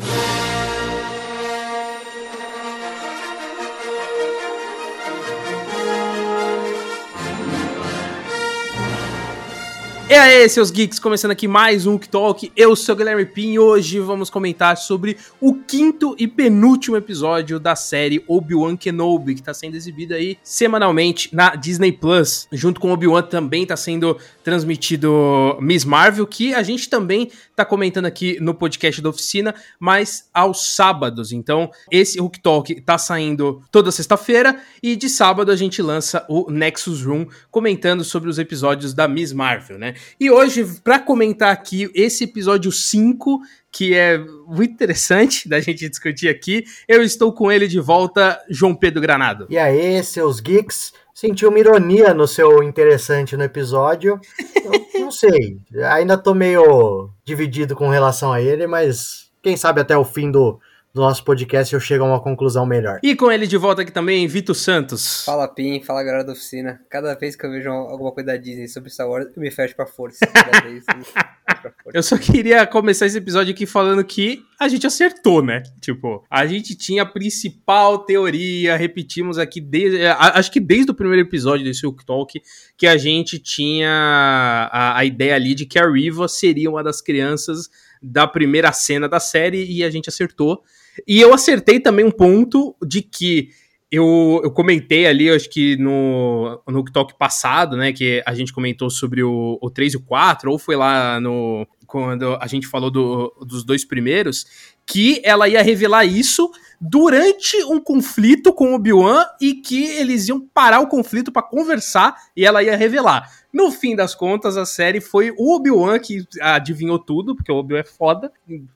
you E aí, seus geeks, começando aqui mais um Talk. Eu sou o Guilherme Pin e hoje vamos comentar sobre o quinto e penúltimo episódio da série Obi-Wan Kenobi, que está sendo exibido aí semanalmente na Disney Plus. Junto com Obi-Wan também está sendo transmitido Miss Marvel, que a gente também está comentando aqui no podcast da oficina, mas aos sábados. Então, esse Hook Talk está saindo toda sexta-feira e de sábado a gente lança o Nexus Room comentando sobre os episódios da Miss Marvel, né? E hoje, para comentar aqui esse episódio 5, que é muito interessante da gente discutir aqui, eu estou com ele de volta, João Pedro Granado. E aí, seus geeks? Senti uma ironia no seu interessante no episódio. Eu não sei. Ainda tô meio dividido com relação a ele, mas quem sabe até o fim do, do nosso podcast eu chego a uma conclusão melhor. E com ele de volta aqui também, Vitor Santos. Fala Pim, fala galera da oficina. Cada vez que eu vejo alguma coisa da Disney sobre Star Wars, eu me fecho pra força. Vez, eu só queria começar esse episódio aqui falando que a gente acertou, né? Tipo, a gente tinha a principal teoria, repetimos aqui desde. Acho que desde o primeiro episódio desse Hook Talk, que a gente tinha a, a ideia ali de que a Riva seria uma das crianças da primeira cena da série e a gente acertou. E eu acertei também um ponto de que eu, eu comentei ali, acho que no, no talk passado, né, que a gente comentou sobre o, o 3 e o 4, ou foi lá no quando a gente falou do, dos dois primeiros, que ela ia revelar isso durante um conflito com o Obi-Wan e que eles iam parar o conflito para conversar e ela ia revelar. No fim das contas, a série foi o Obi-Wan que adivinhou tudo, porque o Obi-Wan é foda, em,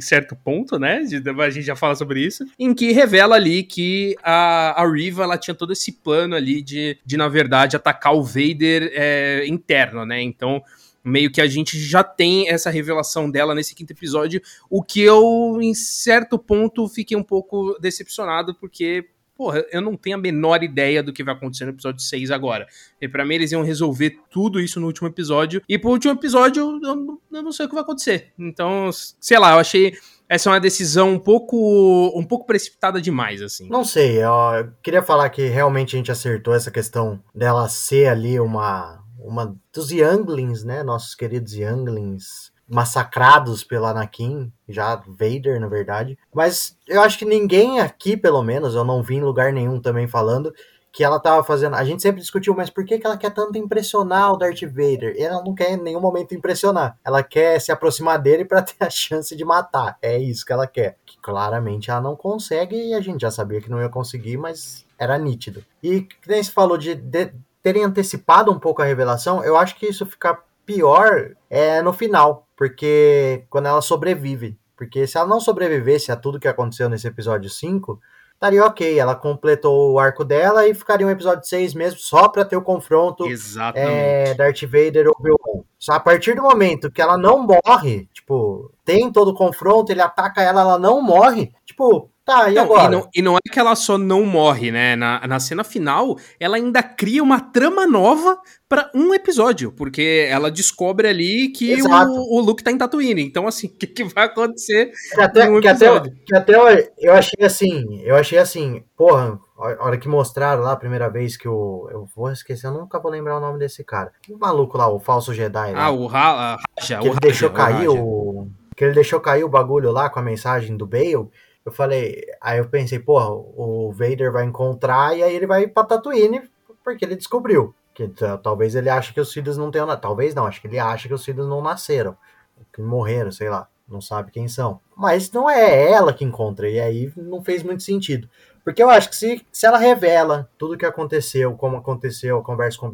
certo ponto, né? A gente já fala sobre isso. Em que revela ali que a, a Riva ela tinha todo esse plano ali de, de na verdade, atacar o Vader é, interno, né? Então meio que a gente já tem essa revelação dela nesse quinto episódio, o que eu, em certo ponto, fiquei um pouco decepcionado, porque porra, eu não tenho a menor ideia do que vai acontecer no episódio 6 agora. E para mim eles iam resolver tudo isso no último episódio. E pro último episódio eu, eu, não sei o que vai acontecer. Então, sei lá, eu achei essa é uma decisão um pouco um pouco precipitada demais assim. Não sei, eu queria falar que realmente a gente acertou essa questão dela ser ali uma uma dos Younglings, né, nossos queridos Younglings massacrados pelo Anakin, já Vader, na verdade. Mas eu acho que ninguém aqui, pelo menos, eu não vi em lugar nenhum também falando que ela tava fazendo. A gente sempre discutiu, mas por que, que ela quer tanto impressionar o Darth Vader? Ela não quer em nenhum momento impressionar. Ela quer se aproximar dele para ter a chance de matar. É isso que ela quer. Que claramente ela não consegue e a gente já sabia que não ia conseguir, mas era nítido. E que nem se falou de, de terem antecipado um pouco a revelação, eu acho que isso fica pior é no final, porque quando ela sobrevive. Porque se ela não sobrevivesse a tudo que aconteceu nesse episódio 5, estaria ok. Ela completou o arco dela e ficaria um episódio 6 mesmo, só para ter o confronto é, Darth Vader ou Obi-Wan. Só a partir do momento que ela não morre, tipo, tem todo o confronto, ele ataca ela, ela não morre, tipo, Tá, e não, agora? E não, e não, é que ela só não morre, né? Na, na cena final, ela ainda cria uma trama nova para um episódio, porque ela descobre ali que o, o, Luke tá em Tatooine. Então, assim, o que, que, vai acontecer que até, um que até, que até eu achei assim, eu achei assim, porra, a hora que mostraram lá a primeira vez que o. Eu vou esquecer, eu nunca vou lembrar o nome desse cara. O maluco lá, o falso Jedi. Ah, o Raja. Que ele Raja, deixou cair o. Que ele deixou cair o bagulho lá com a mensagem do Bale eu falei, aí eu pensei, porra, o Vader vai encontrar e aí ele vai pra Tatooine porque ele descobriu. Que talvez ele ache que os filhos não tenham. Talvez não, acho que ele acha que os filhos não nasceram. Que morreram, sei lá. Não sabe quem são. Mas não é ela que encontra. E aí não fez muito sentido. Porque eu acho que se, se ela revela tudo o que aconteceu, como aconteceu, conversa com o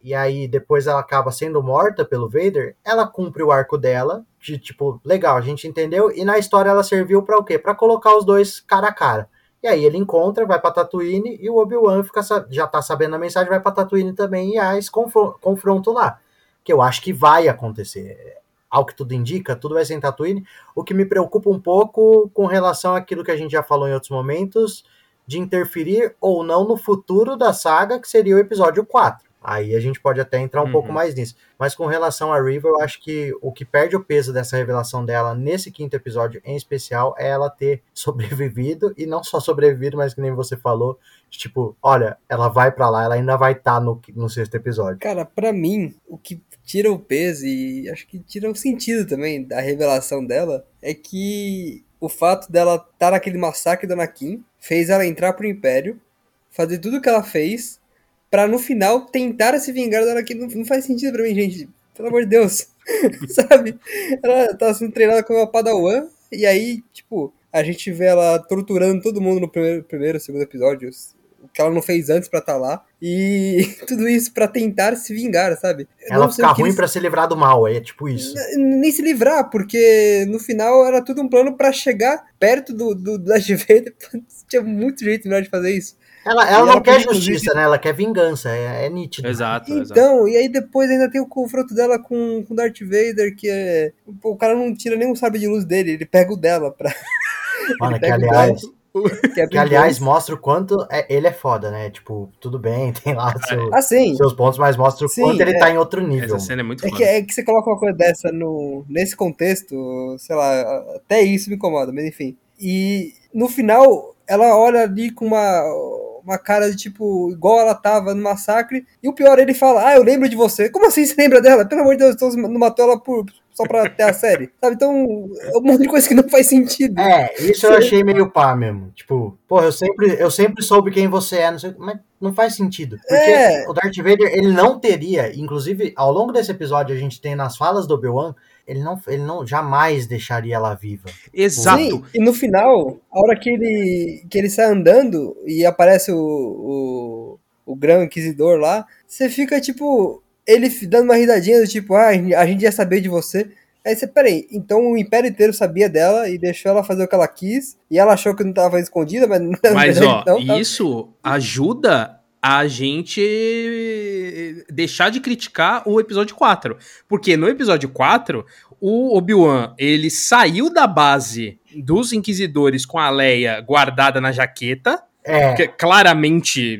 e aí depois ela acaba sendo morta pelo Vader, ela cumpre o arco dela, de tipo, legal, a gente entendeu, e na história ela serviu para o quê? Para colocar os dois cara a cara. E aí ele encontra, vai para Tatooine e o Obi-Wan fica já tá sabendo a mensagem, vai para Tatooine também e há esse confronto lá, que eu acho que vai acontecer. Ao que tudo indica, tudo vai ser em Tatooine. O que me preocupa um pouco com relação àquilo que a gente já falou em outros momentos, de interferir ou não no futuro da saga, que seria o episódio 4 Aí a gente pode até entrar um Uhum. pouco mais nisso. Mas com relação a Riva, eu acho que o que perde o peso dessa revelação dela nesse quinto episódio em especial é ela ter sobrevivido e não só sobrevivido, mas que nem você falou, tipo, olha, ela vai pra lá, ela ainda vai estar no, no sexto episódio. Cara, pra mim, o que tira o peso e acho que tira o sentido também da revelação dela é que o fato dela estar naquele massacre do Anakin fez ela entrar pro Império, fazer tudo o que ela fez, pra no final tentar se vingar do Anakin. Não, não faz sentido pra mim, gente. Pelo amor de Deus. Sabe? Ela tava sendo treinada como uma Padawan, e aí, tipo, a gente vê ela torturando todo mundo no primeiro, primeiro segundo episódio. O que ela não fez antes pra estar lá. E tudo isso pra tentar se vingar, sabe? Eu Ela ficar que ruim eles- pra se livrar do mal, é tipo isso. nem se livrar, porque no final era tudo um plano pra chegar perto do, do, do Darth Vader. Tinha muito jeito melhor de fazer isso. Ela, ela não ela quer justiça, né? Ela quer vingança, é, é nítido. Exato, exato. Então, e aí depois ainda tem o confronto dela com o Darth Vader, que é. pô, o cara não tira nem o sabre de luz dele, ele pega o dela pra. Mano, que aliás, que, é que aliás mostra o quanto é- ele é foda, né? Tipo, tudo bem, tem lá seu- Ah, sim. seus pontos, mas mostra o Sim, quanto ele é. tá em outro nível. Essa cena é muito É foda. que, é que você coloca uma coisa dessa no, nesse contexto, sei lá, até isso me incomoda, mas enfim. E no final, ela olha ali com uma, uma cara de tipo, igual ela tava no massacre, e o pior, ele fala, ah, eu lembro de você. Como assim você lembra dela? Pelo amor de Deus, então não matou ela por, só pra ter a série. Sabe? Então, é um monte de coisa que não faz sentido. É, isso eu achei meio pá mesmo. Tipo, porra, eu sempre, eu sempre soube quem você é, não sei, mas não faz sentido. Porque É. o Darth Vader, ele não teria, inclusive, ao longo desse episódio a gente tem nas falas do Obi-Wan, ele não, ele não jamais deixaria ela viva. Exato. Sim, e no final, a hora que ele, que ele sai andando e aparece o, o, o Grão Inquisidor lá, você fica tipo, ele dando uma risadinha do tipo, ah, a gente ia saber de você. Aí você, peraí, então o Império inteiro sabia dela e deixou ela fazer o que ela quis, e ela achou que não tava escondida, mas não Mas, ó, então, tá- isso ajuda a gente deixar de criticar o episódio 4. Porque no episódio 4, o Obi-Wan, ele saiu da base dos Inquisidores com a Leia guardada na jaqueta, É, é claramente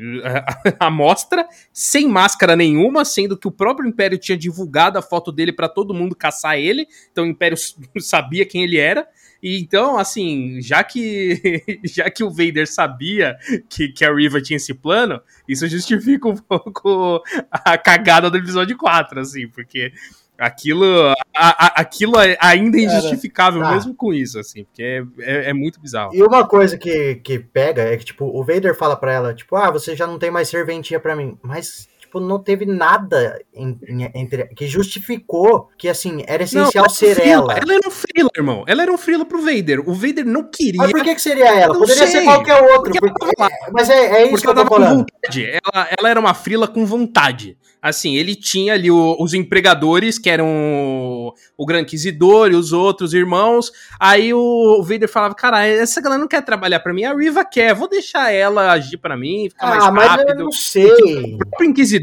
a mostra, sem máscara nenhuma, sendo que o próprio Império tinha divulgado a foto dele pra todo mundo caçar ele, então o Império sabia quem ele era. E então, assim, já que já que o Vader sabia que, que a Riva tinha esse plano, isso justifica um pouco a cagada do episódio 4, assim, porque aquilo, a- a- aquilo é ainda é Cara, injustificável tá. mesmo com isso, assim, porque é, é- é muito bizarro. E uma coisa que, que pega é que, tipo, o Vader fala pra ela, tipo, ah, você já não tem mais serventia pra mim. Mas, tipo, não teve nada em- em- entre, que justificou que, assim, era essencial ela ser frila, ela. Ela era um frila, irmão. Ela era um frila pro Vader. O Vader não queria. Mas por que, que seria ela? Não Poderia sei. ser qualquer outro. Porque ela porque- tava mas é, é isso Porque que eu ela tô falando. vontade. Ela, ela era uma frila com vontade. Assim, ele tinha ali o- os empregadores, que eram o, Gran Inquisidor e os outros irmãos. Aí o, Vader falava: Cara, essa galera não quer trabalhar pra mim, a Riva quer, vou deixar ela agir pra mim, ficar mais Ah, mas eu rápido. não sei. O próprio Inquisidor,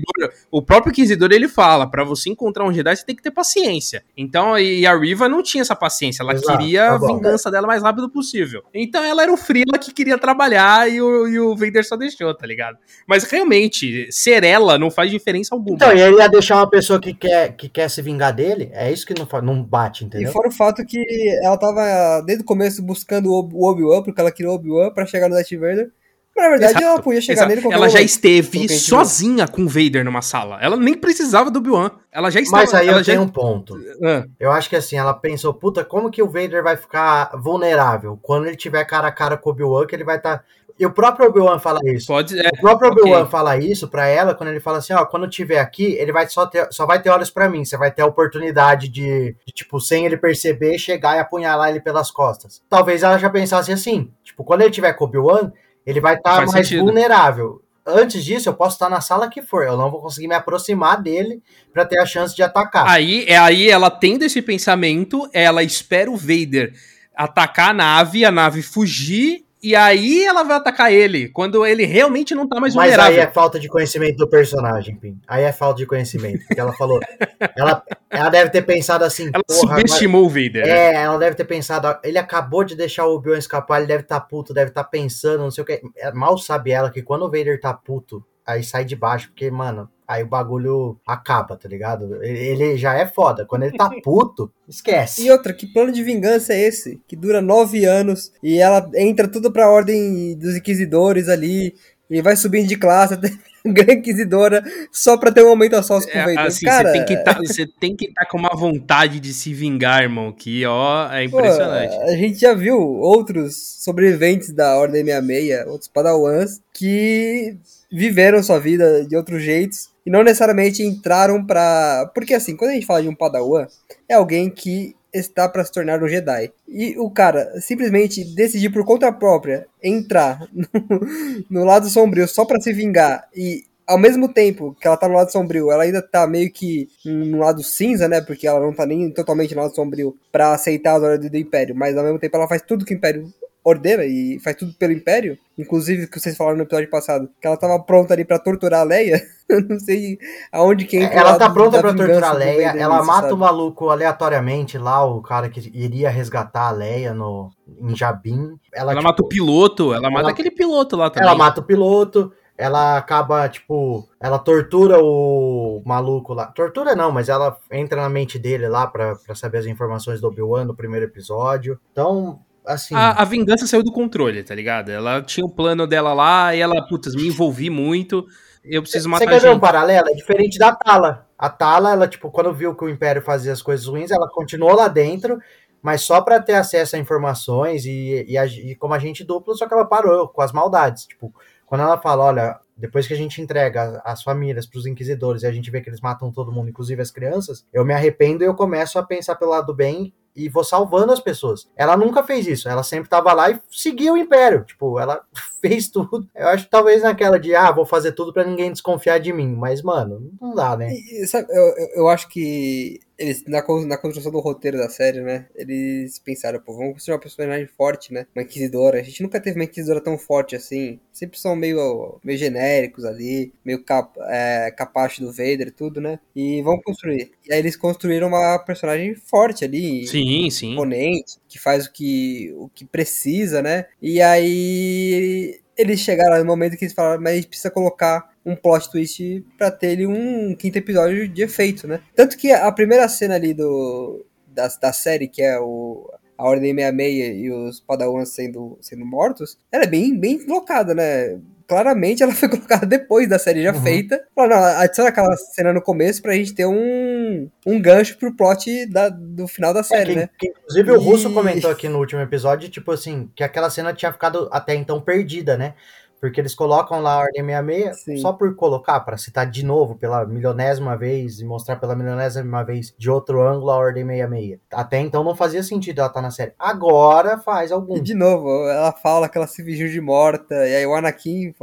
o próprio Inquisidor, ele fala, pra você encontrar um Jedi, você tem que ter paciência. Então, e a Riva não tinha essa paciência, ela Exato, queria tá a vingança dela o mais rápido possível. Então, ela era o Frila que queria trabalhar e o, e o Vader só deixou, tá ligado? Mas realmente, ser ela não faz diferença alguma. Então, e ele ia deixar uma pessoa que quer, que quer se vingar dele? É isso que não, não bate, E entendeu? fora o fato que ela tava desde o começo buscando o Obi-Wan, porque ela queria o Obi-Wan pra chegar no Darth Vader. Mas na verdade Exato, ela podia chegar Exato. nele qualquer Ela já momento. esteve sozinha com o Vader numa sala. Ela nem precisava do Obi-Wan. Ela já estava. Mas aí ela eu já... tenho um ponto. Ah, Eu acho que assim, ela pensou, puta, como que o Vader vai ficar vulnerável? Quando ele tiver cara a cara com o Obi-Wan, que ele vai estar. E o próprio Obi-Wan fala isso. pode. é, O próprio Ok. Obi-Wan fala isso pra ela quando ele fala assim, ó, quando eu tiver aqui, ele vai só ter, só vai ter olhos pra mim, você vai ter a oportunidade de, de, tipo, sem ele perceber, chegar e apunhalar ele pelas costas. Talvez ela já pensasse assim, tipo, quando ele tiver com o Obi-Wan, ele vai estar Faz mais sentido. vulnerável. Antes disso, eu posso estar na sala que for, eu não vou conseguir me aproximar dele pra ter a chance de atacar. Aí, é aí ela tendo esse pensamento, ela espera o Vader atacar a nave, a nave fugir, e aí ela vai atacar ele, quando ele realmente não tá mais Mas aí vulnerável. é falta de conhecimento do personagem, Pim. Aí é falta de conhecimento. Porque ela falou. ela, ela deve ter pensado assim. Ela porra, agora- subestimou o Vader. né? É, ela deve ter pensado. Ele acabou de deixar o Obi-Wan escapar, ele deve estar puto, deve estar pensando, não sei o que. Mal sabe ela que quando o Vader tá puto, aí sai de baixo, porque, mano, aí o bagulho acaba, tá ligado? Ele já é foda. Quando ele tá puto, esquece. E outra, que plano de vingança é esse? Que dura nove anos e ela entra tudo pra ordem dos inquisidores ali e vai subindo de classe até Gran Inquisidora só pra ter um momento a sós com o É, Vader. assim, Cara, você tem que tá, você tem que estar com uma vontade de se vingar, irmão, que ó, é pô, impressionante. a gente já viu outros sobreviventes da Ordem 66, outros padawans, que viveram sua vida de outros jeitos e não necessariamente entraram pra... Porque assim, quando a gente fala de um padawan, é alguém que está para se tornar um Jedi. E o cara simplesmente decidir por conta própria entrar no, no lado sombrio só para se vingar e ao mesmo tempo que ela tá no lado sombrio, ela ainda tá meio que no lado cinza, né? Porque ela não tá nem totalmente no lado sombrio pra aceitar as ordens do Império, mas ao mesmo tempo ela faz tudo que o Império ordena e faz tudo pelo Império. Inclusive, o que vocês falaram no episódio passado, que ela tava pronta ali pra torturar a Leia. Eu não sei aonde que entra o Ela tá pronta vingança torturar a Leia, Vader ela mata sabe? o maluco aleatoriamente lá, o cara que iria resgatar a Leia no, em Jabim. Ela, Ela tipo, mata o piloto, ela mata ela- aquele piloto lá também. Ela mata o piloto, ela acaba, tipo, ela tortura o maluco lá. Tortura não, mas ela entra na mente dele lá pra, pra saber as informações do Obi-Wan no primeiro episódio. Então, assim. A, a vingança saiu do controle, tá ligado? Ela tinha o plano dela lá e ela, putz, me envolvi muito. Eu preciso Você matar quer ver um gente. paralelo? É diferente da Tala. A Tala, ela, tipo, quando viu que o Império fazia as coisas ruins, ela continuou lá dentro, mas só pra ter acesso a informações e, e, agi- e como agente duplo, só que ela parou com as maldades. Tipo, quando ela fala, olha, depois que a gente entrega as famílias pros inquisidores e a gente vê que eles matam todo mundo, inclusive as crianças, eu me arrependo e eu começo a pensar pelo lado do bem e vou salvando as pessoas. Ela nunca fez isso, ela sempre tava lá e seguia o Império. Tipo, ela fez tudo. Eu acho que talvez naquela de, ah, vou fazer tudo pra ninguém desconfiar de mim. Mas, mano, não dá, né? E, sabe, eu- eu acho que eles, na, na construção do roteiro da série, né? Eles pensaram, pô, vamos construir uma personagem forte, né? Uma inquisidora. A gente nunca teve uma inquisidora tão forte assim. Sempre são meio, meio genéricos ali, meio cap, é, capacho do Vader e tudo, né? E vamos construir. E aí eles construíram uma personagem forte ali. Sim, sim. imponente, que faz o que, o que precisa, né? E aí eles chegaram no momento que eles falaram, mas a gente precisa colocar um plot twist pra ter ele um quinto episódio de efeito, né? Tanto que a primeira cena ali do da, da série, que é o a Ordem 66 e os Padawans sendo, sendo mortos, ela é bem, bem locada, né? Claramente ela foi colocada depois da série já Uhum. feita. Falaram, não, adiciona aquela cena no começo pra gente ter um, um gancho pro plot da, do final da série, É, que, né? que, inclusive o Russo E- comentou aqui no último episódio, tipo assim, que aquela cena tinha ficado até então perdida, né? Porque eles colocam lá a Ordem 66 Sim. só por colocar, pra citar de novo pela milionésima vez e mostrar pela milionésima vez de outro ângulo a Ordem 66. Até então não fazia sentido ela estar na série. Agora faz algum. E de novo, ela fala que ela se fingiu de morta, e aí o Anakin,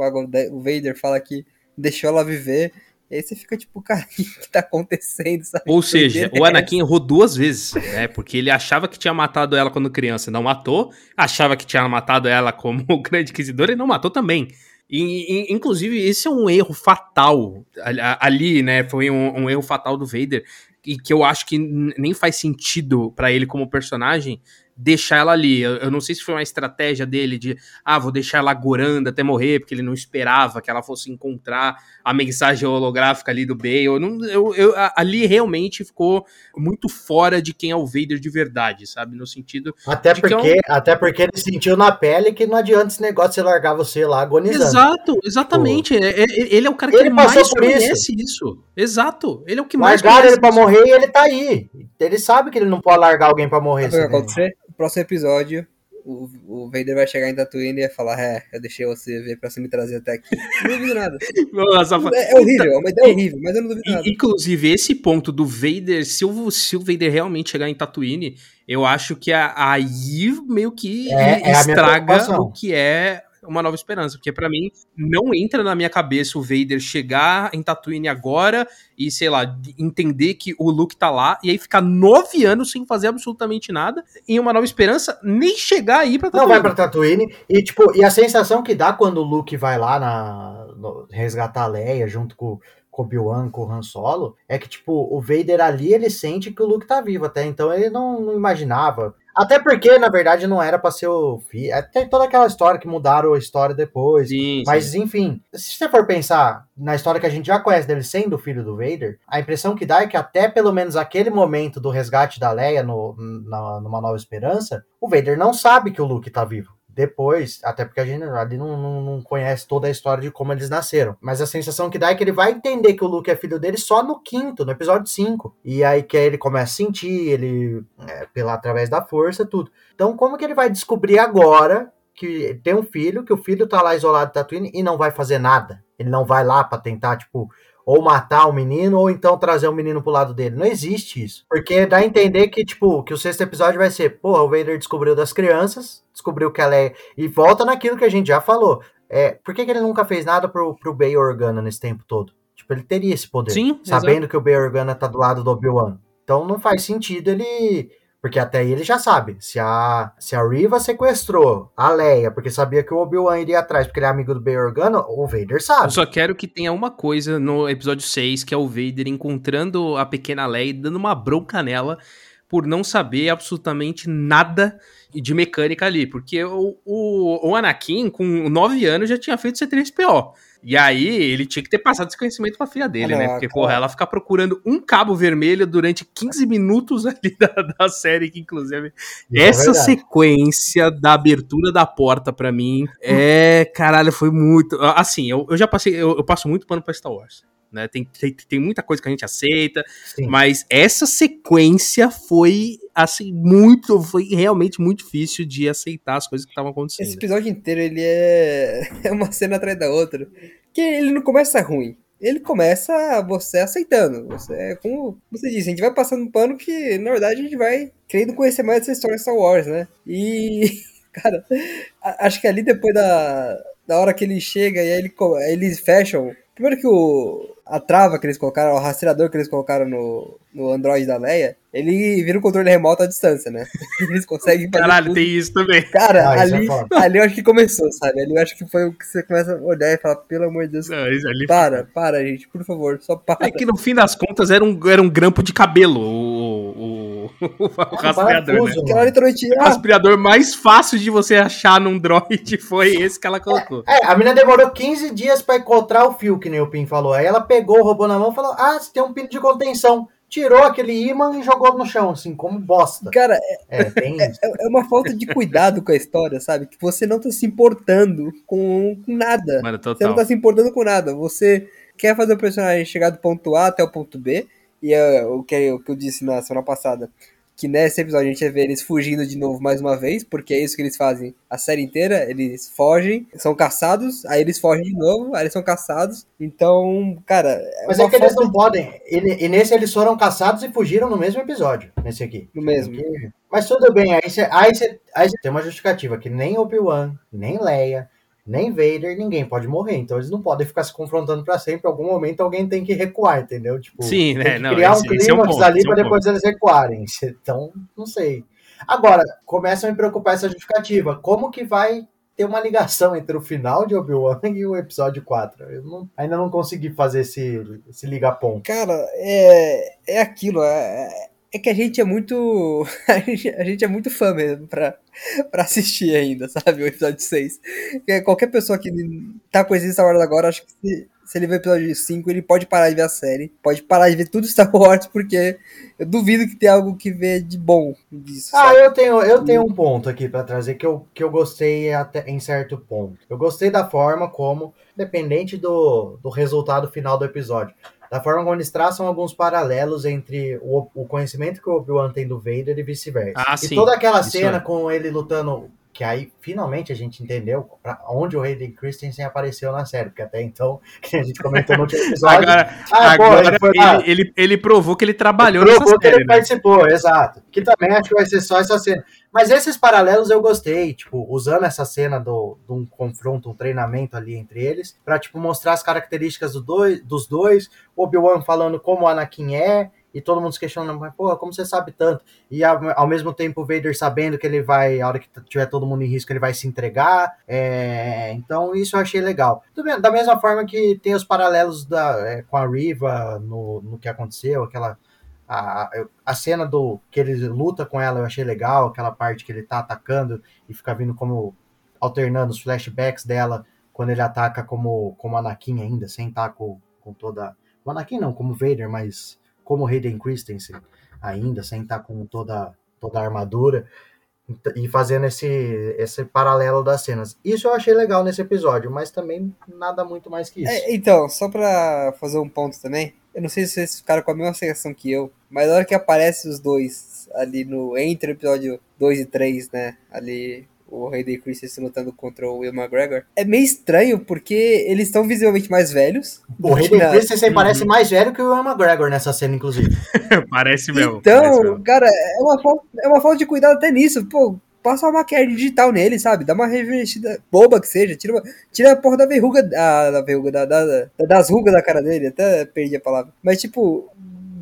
o Vader, fala que deixou ela viver. E aí você fica tipo, cara, o que, que tá acontecendo? Sabe? Ou seja, o Anakin errou duas vezes, né? Porque ele achava que tinha matado ela quando criança e não matou, achava que tinha matado ela como o grande inquisidor e não matou também. E, e, inclusive, esse é um erro fatal ali- né? Foi um, um erro fatal do Vader. E que eu acho que nem faz sentido pra ele como personagem deixar ela ali. Eu, eu não sei se foi uma estratégia dele de, ah, vou deixar ela gorando até morrer, porque ele não esperava que ela fosse encontrar a mensagem holográfica ali do Bale. Eu não, eu, eu- ali realmente ficou muito fora de quem é o Vader de verdade, sabe? No sentido. Até de que é um- porque, até porque ele sentiu na pele que não adianta esse negócio de você largar você lá agonizando. Exato, exatamente. É- é- ele é o cara que Ele passou mais por isso. conhece isso. Exato. Ele é o que mais Largaram conhece ele pra isso. morrer e ele tá aí. Ele sabe que ele não pode largar alguém pra morrer. Sabe o que vai acontecer? Próximo episódio, o, o Vader vai chegar em Tatooine e vai falar: É, eu deixei você ver pra você me trazer até aqui. Não duvido nada. Nossa, É, é horrível, é uma ideia horrível, mas eu não duvido nada. Inclusive, esse ponto do Vader, se o, se o Vader realmente chegar em Tatooine, eu acho que a- aí meio que É- é estraga o que é uma nova esperança. Porque pra mim, não entra na minha cabeça o Vader chegar em Tatooine agora e, sei lá, de- entender que o Luke tá lá e aí ficar nove anos sem fazer absolutamente nada em uma nova esperança, nem chegar aí pra Não Tatooine. vai pra Tatooine. E, tipo, e a sensação que dá quando o Luke vai lá na, no- resgatar a Leia junto com com o Obi-Wan, com o Han Solo, é que, tipo, o Vader ali, ele sente que o Luke tá vivo. Até então ele não, não imaginava. Até porque, na verdade, não era pra ser o filho. Tem toda aquela história que mudaram a história depois. Sim, Mas, sim. enfim, se você for pensar na história que a gente já conhece dele sendo o filho do Vader, a impressão que dá é que até pelo menos aquele momento do resgate da Leia no, na, numa Nova Esperança, o Vader não sabe que o Luke tá vivo. Depois, até porque a gente ali não, não, não conhece toda a história de como eles nasceram. Mas a sensação que dá é que ele vai entender que o Luke é filho dele só no quinto, no episódio 5. E aí que ele começa a sentir, ele. É, pela, através da força, tudo. Então, como que ele vai descobrir agora que tem um filho, que o filho tá lá isolado de Tatooine e não vai fazer nada? Ele não vai lá pra tentar, tipo, ou matar o menino, ou então trazer o menino pro lado dele. Não existe isso. Porque dá a entender que, tipo, que o sexto episódio vai ser, porra, o Vader descobriu das crianças, descobriu que ela é. E volta naquilo que a gente já falou. É, por que, que ele nunca fez nada pro, pro Bay Organa nesse tempo todo? Tipo, ele teria esse poder. Sim, sabendo que o Bay Organa tá do lado do Obi-Wan. Então não faz sentido ele. Porque até aí ele já sabe. Se a, se a Riva sequestrou a Leia, porque sabia que o Obi-Wan iria atrás, porque ele é amigo do Bay Organa, o Vader sabe. Eu só quero que tenha uma coisa no episódio 6, que é o Vader encontrando a pequena Leia e dando uma bronca nela por não saber absolutamente nada de mecânica ali. Porque o, o, o Anakin, com 9 anos, já tinha feito C3PO. E aí, ele tinha que ter passado esse conhecimento pra filha dele, Ah, né? não, Porque, porra, ela ficar procurando um cabo vermelho durante 15 minutos ali da, da série, que inclusive. É essa verdade. sequência da abertura da porta, pra mim, é. Caralho, foi muito. Assim, eu, eu já passei. Eu, eu passo muito pano pra Star Wars. Né? Tem, tem, tem muita coisa que a gente aceita, Sim. mas essa sequência foi, assim, muito. Foi realmente muito difícil de aceitar as coisas que estavam acontecendo. Esse episódio inteiro, ele é... é uma cena atrás da outra. Que ele não começa ruim. Ele começa você aceitando. Você, como você disse, a gente vai passando um pano que, na verdade, a gente vai querendo conhecer mais essa história de Star Wars, né? E, cara, acho que ali depois da, da hora que ele chega e aí ele, eles fecham. Primeiro que o, a trava que eles colocaram, o rastreador que eles colocaram no, no Android da Leia, ele vira um controle remoto à distância, né? Eles conseguem fazer Caralho, tudo. tem isso também. Cara, Ah, isso é ali, foda. ali eu acho que começou, sabe? Ali eu acho que foi o que você começa a olhar e falar, pelo amor de Deus, Não, isso ali- para, para, gente, por favor, só para. É que no fim das contas era um, era um grampo de cabelo o, o, o, o rastreador, né? parafuso, ela literalmente, O ah, rastreador mais fácil de você achar num droid foi esse que ela colocou. É, a menina demorou 15 dias pra encontrar o fio, que nem o Pin falou. Aí ela pegou o robô na mão e falou: Ah, você tem um pino de contenção. Tirou aquele imã e jogou no chão, assim, como bosta. cara, É, tem isso. é, é uma falta de cuidado com a história, sabe? Que você não tá se importando com, com nada. Mano, Você não tá se importando com nada. Você quer fazer o personagem chegar do ponto A até o ponto B. E é o que, o que eu disse na semana passada. Que nesse episódio a gente vai ver eles fugindo de novo mais uma vez. Porque é isso que eles fazem a série inteira. Eles fogem, são caçados. Aí eles fogem de novo. Aí eles são caçados. Então, cara. É Mas é que eles não podem. Ele- e nesse eles foram caçados e fugiram no mesmo episódio. Nesse aqui. No mesmo. Mas tudo bem, aí você aí aí tem uma justificativa que nem Obi-Wan, nem Leia, nem Vader, ninguém pode morrer. Então eles não podem ficar se confrontando pra sempre. Em algum momento alguém tem que recuar, entendeu? Tipo, Sim, tem né? que Não, criar esse- um é clímax ponto, ali esse é pra depois eles recuarem. Então, não sei. Agora, começa a me preocupar essa justificativa. Como que vai ter uma ligação entre o final de Obi-Wan e o episódio 4? Eu não- ainda não consegui fazer esse, esse liga-ponto. Cara, é, é aquilo, é, é que a gente é muito. A gente, a gente é muito fã mesmo pra, pra assistir ainda, sabe? O episódio 6. Porque Qualquer pessoa que tá conhecendo Star Wars agora, acho que se, se ele ver o episódio 5, ele pode parar de ver a série, pode parar de ver tudo Star Wars, porque eu duvido que tenha algo que ver de bom disso. Ah, sabe? eu tenho, eu tenho um ponto aqui pra trazer que eu, que eu gostei até em certo ponto. Eu gostei da forma como, dependente do, do resultado final do episódio, da forma como eles traçam alguns paralelos entre o, o conhecimento que o Obi-Wan tem do Vader e vice-versa. Ah, e sim, toda aquela isso cena é. com ele lutando, que aí finalmente a gente entendeu onde o Hayden Christensen apareceu na série, porque até então, que a gente comentou no último episódio, Agora, ah, pô, agora ele foi lá. ele, ele, ele provou que ele trabalhou Provou nessa que série, ele né? participou, exato. Que também acho que vai ser só essa cena. Mas esses paralelos eu gostei, tipo, usando essa cena do, de um confronto, um treinamento ali entre eles, pra, tipo, mostrar as características do dois, dos dois, o Obi-Wan falando como o Anakin é, e todo mundo se questionando, mas, porra, como você sabe tanto? E ao, ao mesmo tempo o Vader sabendo que ele vai, a hora que tiver todo mundo em risco, ele vai se entregar. É, então isso eu achei legal. Bem, Da mesma forma que tem os paralelos da, é, com a Riva no, no que aconteceu, aquela A, a cena do que ele luta com ela eu achei legal, aquela parte que ele tá atacando e fica vindo como alternando os flashbacks dela quando ele ataca como, como Anakin ainda, sem estar tá com, com toda. O Anakin não, como Vader, mas como Hayden Christensen ainda, sem estar tá com toda, toda a armadura e fazendo esse, esse paralelo das cenas. Isso eu achei legal nesse episódio, mas também nada muito mais que isso. É, então, só pra fazer um ponto também, eu não sei se vocês ficaram com a mesma sensação que eu, mas na hora que aparece os dois ali no entre o episódio 2 e 3, né, ali o Hayden Christensen lutando contra o Will McGregor. É meio estranho, porque eles estão visivelmente mais velhos. O Hayden na... Christensen uhum. parece mais velho que o Will McGregor nessa cena, inclusive. parece mesmo. Então, parece mesmo. cara, é uma, falta, é uma falta de cuidado até nisso. Pô, passa uma maquiagem digital nele, sabe? Dá uma revestida boba que seja. Tira, uma, tira a porra da verruga, a, da verruga, da, da, das rugas da cara dele. Até perdi a palavra. Mas, tipo,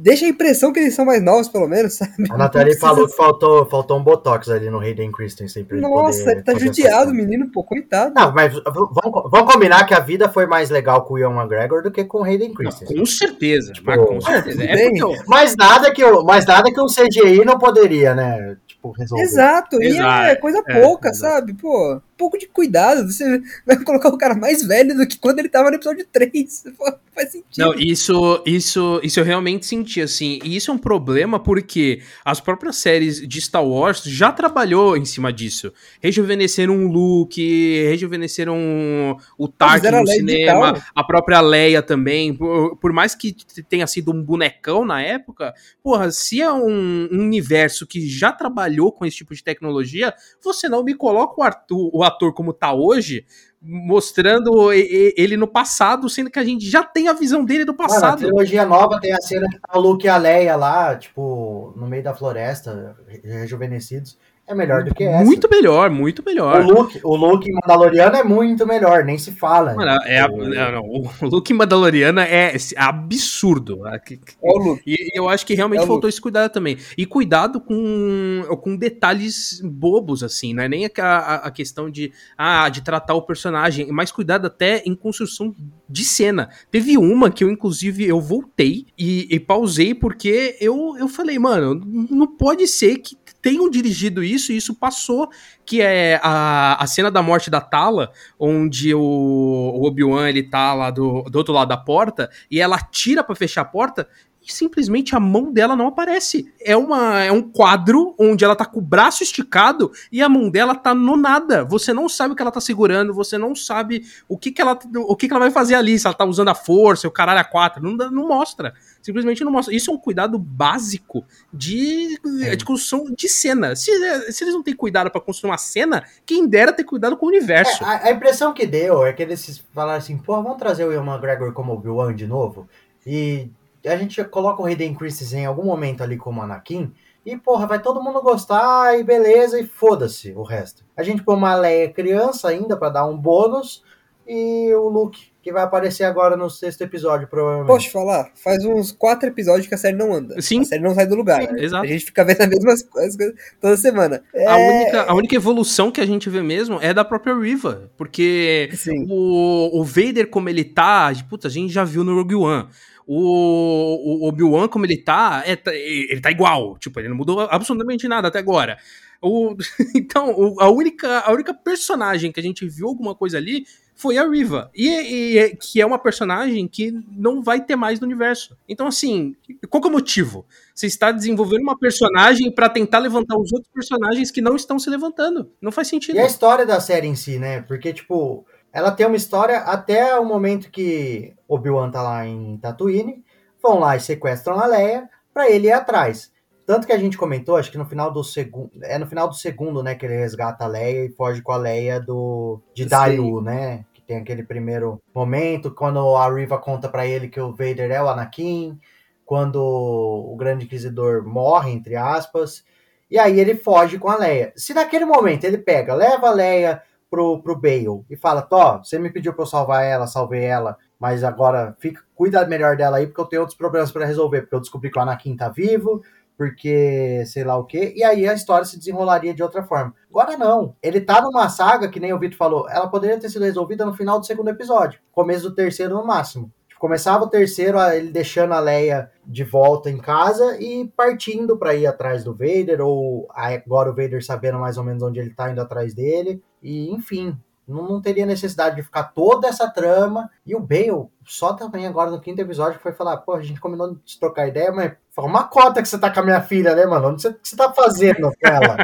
deixa a impressão que eles são mais novos, pelo menos, sabe? A Nathalie falou que faltou, faltou um Botox ali no Hayden Christensen pra ele Nossa, ele tá judiado, menino, pô, coitado. Não, mas vamos, vamos combinar que a vida foi mais legal com o Ian McGregor do que com o Hayden Christensen. com certeza, tipo, mas com certeza. É porque... mais, nada que, mais nada que um CGI não poderia, né? Tipo, resolver. Exato, e é coisa é, pouca, é, sabe? Pô, pouco de cuidado. Você vai colocar o cara mais velho do que quando ele tava no episódio 3. Pô, faz sentido. Não, isso, isso, isso eu realmente senti, assim. E isso é um problema porque as próprias séries de Star Wars já trabalhou em cima disso. Rejuvenesceram um Luke, rejuvenesceram o Tarkin no cinema, a própria Leia também. Por, por, mais que tenha sido um bonecão na época, porra, se é um, um universo que já trabalhou com esse tipo de tecnologia, você não me coloca o, Arthur, o ator como tá hoje, mostrando ele no passado, sendo que a gente já tem a visão dele do passado. Mano, a trilogia nova tem a cena que tá o Luke e a Leia lá, tipo, no meio da floresta, rejuvenescidos é melhor do que essa. Muito melhor, muito melhor. O look, o look Mandaloriano é muito melhor, nem se fala. Mano, é, o... Não, não, o look Mandaloriano é absurdo. É o look. E, eu acho que realmente é faltou esse cuidado também. E cuidado com, com detalhes bobos, assim, não é nem a, a, questão de, ah, de tratar o personagem, mas cuidado até em construção de cena. Teve uma que eu, inclusive, eu voltei e, e pausei porque eu, eu falei, mano, não pode ser que tenham dirigido isso e isso passou, que é a, a cena da morte da Tala, onde o, o Obi-Wan ele tá lá do, do outro lado da porta e ela tira para fechar a porta e simplesmente a mão dela não aparece. É, uma, é um quadro onde ela tá com o braço esticado e a mão dela tá no nada. Você não sabe o que ela tá segurando, você não sabe o que, que, ela, o que, que ela vai fazer ali, se ela tá usando a força, o caralho a quatro. Não, não mostra. Simplesmente não mostra. Isso é um cuidado básico de, é. de construção de cena. Se, se eles não têm cuidado para construir uma cena, quem dera ter cuidado com o universo. É, a, a, impressão que deu é que eles falaram assim, pô, vamos trazer o Ian McGregor como Obi-Wan de novo. E a gente coloca o Hayden Christensen em algum momento ali como Anakin, e porra, vai todo mundo gostar e beleza, e foda-se o resto. A gente põe uma Leia criança ainda para dar um bônus, e o Luke, que vai aparecer agora no sexto episódio, provavelmente. Posso falar? Faz uns quatro episódios que a série não anda. Sim. A série não sai do lugar. Sim, exato. A gente fica vendo as mesmas coisas toda semana. É... A, única, a única evolução que a gente vê mesmo é da própria Riva. Porque o, o Vader, como ele tá, puta, a gente já viu no Rogue One. O, o Obi-Wan, como ele tá, é, tá, ele tá igual. Tipo, ele não mudou absolutamente nada até agora. O, então, o, a, única, a única personagem que a gente viu alguma coisa ali foi a Riva. E, e, que é uma personagem que não vai ter mais no universo. Então, assim, qual é o motivo? Você está desenvolvendo uma personagem para tentar levantar os outros personagens que não estão se levantando. Não faz sentido. E a história da série em si, né? Porque, tipo, ela tem uma história até o momento que Obi-Wan tá lá em Tatooine, vão lá e sequestram a Leia para ele ir atrás. Tanto que a gente comentou, acho que no final do segundo, é no final do segundo, né, que ele resgata a Leia e foge com a Leia do de Daru, né? Que tem aquele primeiro momento quando a Riva conta para ele que o Vader é o Anakin, quando o Grande Inquisidor morre entre aspas, e aí ele foge com a Leia. Se naquele momento ele pega, leva a Leia pro, pro Bale e fala: Tó, você me pediu pra eu salvar ela, salvei ela, mas agora fica, cuida melhor dela aí, porque eu tenho outros problemas para resolver, porque eu descobri que o Anakin tá vivo, porque sei lá o que, e aí a história se desenrolaria de outra forma. Agora não, ele tá numa saga que nem o Vitor falou, ela poderia ter sido resolvida no final do segundo episódio, começo do terceiro no máximo. Tipo, começava o terceiro, ele deixando a Leia de volta em casa e partindo para ir atrás do Vader, ou agora o Vader sabendo mais ou menos onde ele tá indo atrás dele. E enfim, não, não, teria necessidade de ficar toda essa trama. E o Bale, só também agora no quinto episódio, foi falar: pô, a gente combinou de trocar ideia, mas fala uma cota que você tá com a minha filha, né, mano? O que você, que você tá fazendo com ela?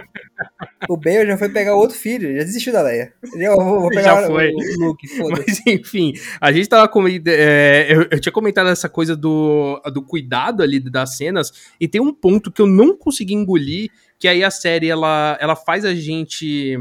o Bale já foi pegar outro filho, já desistiu da Leia. Eu vou, vou pegar já foi. O, o Luke, Mas enfim, a gente tava com. É, eu, eu, tinha comentado essa coisa do, do cuidado ali das cenas, e tem um ponto que eu não consegui engolir, que aí a série ela, ela faz a gente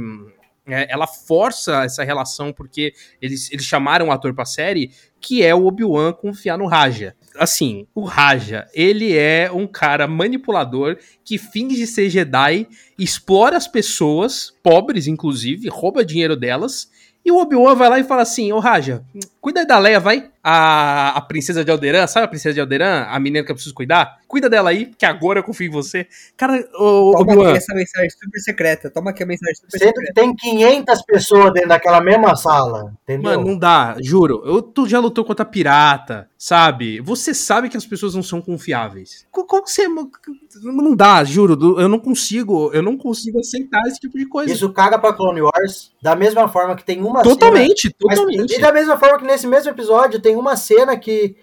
é, ela força essa relação porque eles, eles chamaram o ator pra série, que é o Obi-Wan confiar no Raja. Assim, o Raja, ele é um cara manipulador que finge ser Jedi, explora as pessoas, pobres inclusive, rouba dinheiro delas, e o Obi-Wan vai lá e fala assim: Ô Raja, cuida da Leia, vai. A, a princesa de Alderan, sabe a princesa de Alderan? A menina que eu preciso cuidar? Cuida dela aí, que agora eu confio em você. Cara, o Toma aqui essa mensagem super secreta. Toma aqui a mensagem super Sendo secreta. que tem 500 pessoas dentro daquela mesma sala, entendeu? Mano, não dá, juro. Eu, tu já lutou contra pirata, sabe? Você sabe que as pessoas não são confiáveis. Como você... Não dá, juro. Eu não consigo, eu não consigo aceitar esse tipo de coisa. Isso caga pra Clone Wars, da mesma forma que tem uma Totalmente, cena, totalmente. Mas, e da mesma forma que nesse mesmo episódio tem uma cena que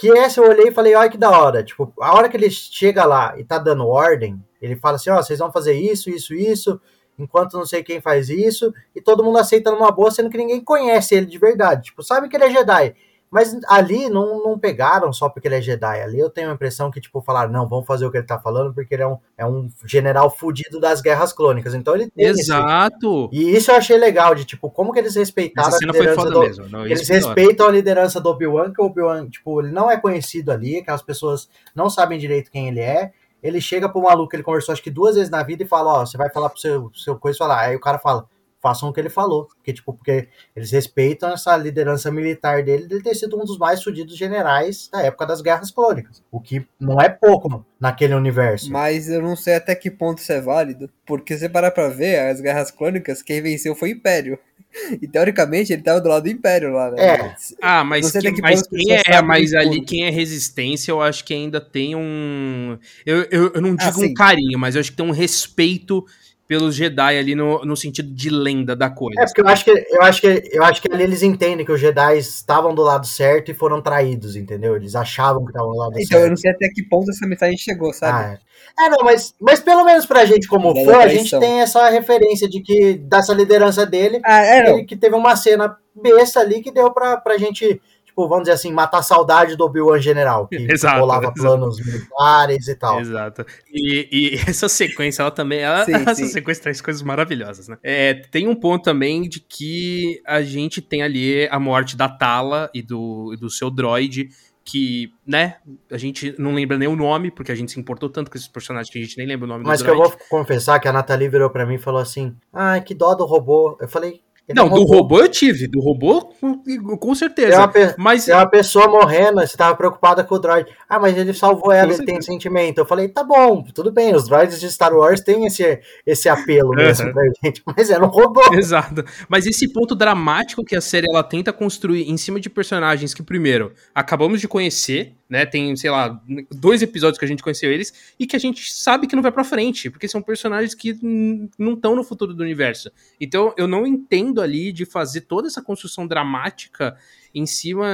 que essa eu olhei e falei, olha que da hora. Tipo, a hora que ele chega lá e tá dando ordem, ele fala assim, ó, oh, vocês vão fazer isso, isso, isso, enquanto não sei quem faz isso, e todo mundo aceita numa boa, sendo que ninguém conhece ele de verdade. Tipo, sabe que ele é Jedi. Mas ali não, não pegaram só porque ele é Jedi. Ali eu tenho a impressão que, tipo, falaram, não, vamos fazer o que ele tá falando, porque ele é um, é um general fudido das guerras clônicas. Então ele tem Exato. Esse... E isso eu achei legal, de tipo, como que eles respeitaram Essa cena a liderança foi foda do... mesmo. Não, eles respeitam a liderança do Obi-Wan, que o Obi-Wan, tipo, ele não é conhecido ali, aquelas pessoas não sabem direito quem ele é. Ele chega pro maluco, ele conversou acho que duas vezes na vida e fala, ó, você vai falar pro seu, seu coisa falar. Aí o cara fala, façam o que ele falou. Porque, tipo, porque eles respeitam essa liderança militar dele de ter sido um dos mais fudidos generais da época das guerras clônicas. O que não é pouco naquele universo. Mas eu não sei até que ponto isso é válido. Porque se parar pra ver, as guerras clônicas, quem venceu foi o Império. E teoricamente ele tava do lado do Império lá, né? É. Ah, mas, que, que mas quem é, mas ali quem é resistência, eu acho que ainda tem um. Eu, eu, eu não ah, digo ah, um carinho, mas eu acho que tem um respeito pelos Jedi ali no, no sentido de lenda da coisa. É, porque eu acho, que, eu, acho que, eu acho que ali eles entendem que os Jedi estavam do lado certo e foram traídos, entendeu? Eles achavam que estavam do lado então, certo. Então, eu não sei até que ponto essa mensagem chegou, sabe? Ah, é. é, não, mas, mas pelo menos pra gente como fã, a gente tem essa referência de que, dessa liderança dele, ah, é, que, que, teve uma cena besta ali que deu pra, pra gente tipo, vamos dizer assim, matar a saudade do Obi-Wan General, que exato, rolava exato. planos militares e tal. Exato. E, e essa sequência, ela também, ela, sim, essa sim. sequência traz coisas maravilhosas, né? É, tem um ponto também de que a gente tem ali a morte da Tala e do, do seu droid, que, né, a gente não lembra nem o nome, porque a gente se importou tanto com esses personagens que a gente nem lembra o nome Mas que eu vou confessar que a Nathalie virou pra mim e falou assim, ah, que dó do robô. Eu falei, não, do robô eu tive, do robô com certeza. É uma, mas é uma pessoa morrendo, você tava preocupada com o droid. Ah, mas ele salvou ela, ele tem sentimento. Eu falei, tá bom, tudo bem, os droids de Star Wars têm esse, esse apelo mesmo uhum. pra gente, mas era um robô. Exato. Mas esse ponto dramático que a série ela tenta construir em cima de personagens que, primeiro, acabamos de conhecer, né? Tem, sei lá, dois episódios que a gente conheceu eles e que a gente sabe que não vai para frente, porque são personagens que não estão no futuro do universo. Então, eu não entendo ali de fazer toda essa construção dramática em cima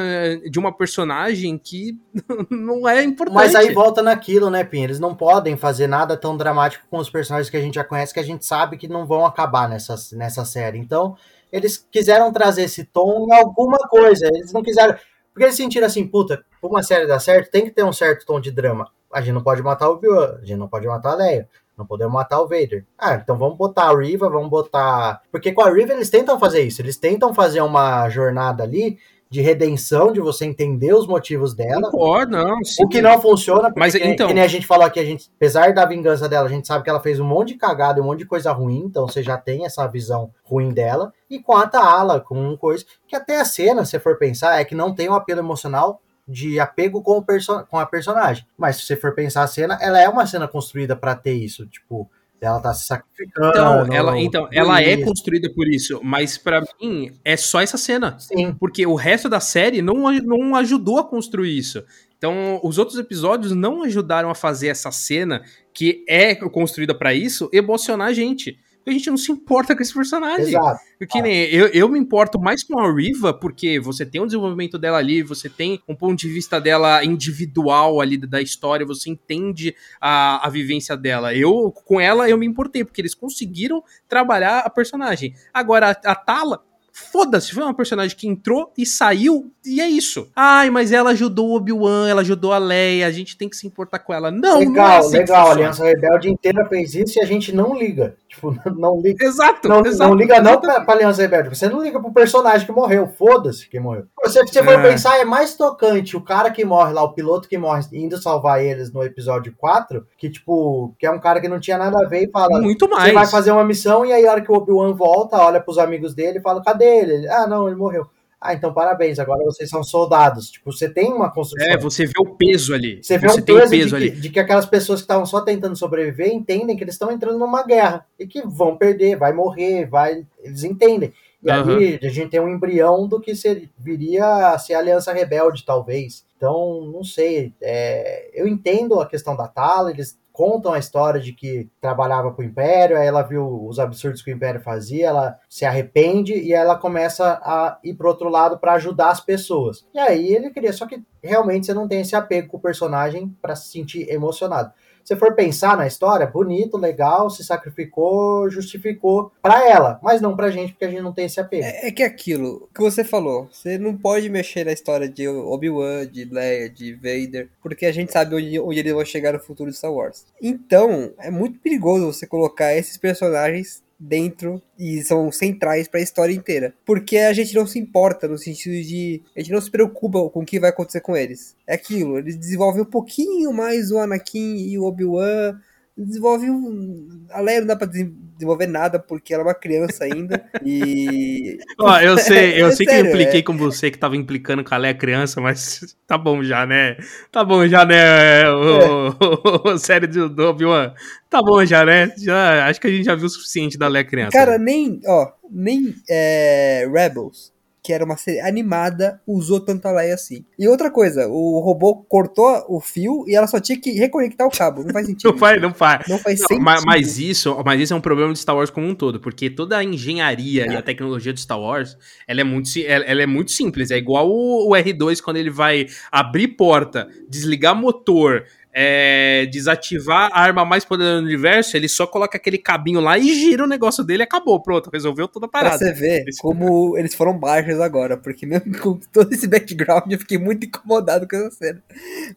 de uma personagem que não é importante. Mas aí volta naquilo, né, Pim? Eles não podem fazer nada tão dramático com os personagens que a gente já conhece, que a gente sabe que não vão acabar nessa, nessa série. Então, eles quiseram trazer esse tom em alguma coisa. Eles não quiseram porque eles sentiram assim, puta, pra uma série dar certo, tem que ter um certo tom de drama. A gente não pode matar o Obi-Wan, a gente não pode matar a Leia, não podemos matar o Vader. Ah, então vamos botar a Riva, vamos botar... Porque com a Riva eles tentam fazer isso, eles tentam fazer uma jornada ali de redenção, de você entender os motivos dela. Concordo, não. Sim. O que não funciona, porque, Mas, então... que nem a gente falou aqui, a gente, apesar da vingança dela, a gente sabe que ela fez um monte de cagada e um monte de coisa ruim, então você já tem essa visão ruim dela. E com a Taala, com coisa que até a cena, se for pensar, é que não tem um apelo emocional de apego com, o perso com a personagem. Mas se você for pensar a cena, ela é uma cena construída para ter isso, tipo, Ela tá se sacrificando. Então, ela, então, ela é construída por isso, mas para mim é só essa cena. Sim. Porque o resto da série não, não ajudou a construir isso. Então, os outros episódios não ajudaram a fazer essa cena que é construída para isso emocionar a gente a gente não se importa com esse personagem. Exato. Que nem eu, eu me importo mais com a Riva, porque você tem o um desenvolvimento dela ali, você tem um ponto de vista dela individual ali da história, você entende a, a vivência dela. Eu, com ela, eu me importei, porque eles conseguiram trabalhar a personagem. Agora, a, a Tala, Foda-se, foi uma personagem que entrou e saiu, e é isso. Ai, mas ela ajudou o Obi-Wan, ela ajudou a Leia, a gente tem que se importar com ela. Não, legal, não é assim legal. A Aliança Rebelde inteira fez isso e a gente não liga. Tipo, não liga. Exato, não, exato, não liga não pra, pra Aliança Rebelde. Você não liga pro personagem que morreu. Foda-se que morreu. Se você for é. pensar, é mais tocante o cara que morre lá, o piloto que morre indo salvar eles no episódio 4, que, tipo, que é um cara que não tinha nada a ver e fala. Muito mais. Você vai fazer uma missão e aí, a hora que o Obi-Wan volta, olha pros amigos dele e fala: cadê ele? Ah, não, ele morreu. Ah, então parabéns, agora vocês são soldados. Tipo, você tem uma construção. É, você vê o peso ali. Você vê você o peso, peso de, que, de, que, aquelas pessoas que estavam só tentando sobreviver entendem que eles estão entrando numa guerra e que vão perder, vai morrer, vai. Eles entendem. E uhum. ali a gente tem um embrião do que ser, viria a ser a Aliança Rebelde, talvez. Então, não sei. É, eu entendo a questão da Tala, eles contam a história de que trabalhava para o Império, aí ela viu os absurdos que o Império fazia, ela se arrepende e ela começa a ir para outro lado para ajudar as pessoas. E aí ele queria, só que realmente você não tem esse apego com o personagem para se sentir emocionado você for pensar na história, bonito, legal, se sacrificou, justificou para ela, mas não pra gente, porque a gente não tem esse apego. É, é que aquilo que você falou, você não pode mexer na história de Obi-Wan, de Leia, de Vader, porque a gente sabe onde, onde eles vão chegar no futuro de Star Wars. Então, é muito perigoso você colocar esses personagens dentro e são centrais para a história inteira. Porque a gente não se importa no sentido de a gente não se preocupa com o que vai acontecer com eles. É aquilo, eles desenvolvem um pouquinho mais o Anakin e o Obi-Wan, desenvolve um. A Leia não dá pra desenvolver nada porque ela é uma criança ainda. E. Ó, eu sei, eu é, sei sério, que eu impliquei é... com você que tava implicando com a Leia criança, mas tá bom já, né? Tá bom já, né? O, é. o, série do, Obi-Wan. Tá bom já, né? Já, acho que a gente já viu o suficiente da Leia criança. Cara, nem, ó, nem é, Rebels que era uma série animada, usou tanta Leia assim. E outra coisa, o robô cortou o fio e ela só tinha que reconectar o cabo. Não faz sentido. não faz, não faz. Não faz não, sentido. Mas, mas, isso, mas isso é um problema de Star Wars como um todo, porque toda a engenharia é. e a tecnologia de Star Wars, ela é muito, ela é muito simples. É igual o, o R2 quando ele vai abrir porta, desligar motor, é, desativar a arma mais poderosa do universo, ele só coloca aquele cabinho lá e gira o negócio dele e acabou, pronto, resolveu toda a parada. Pra você ver Esse como eles foram baixos agora, porque mesmo com todo esse background eu fiquei muito incomodado com essa cena.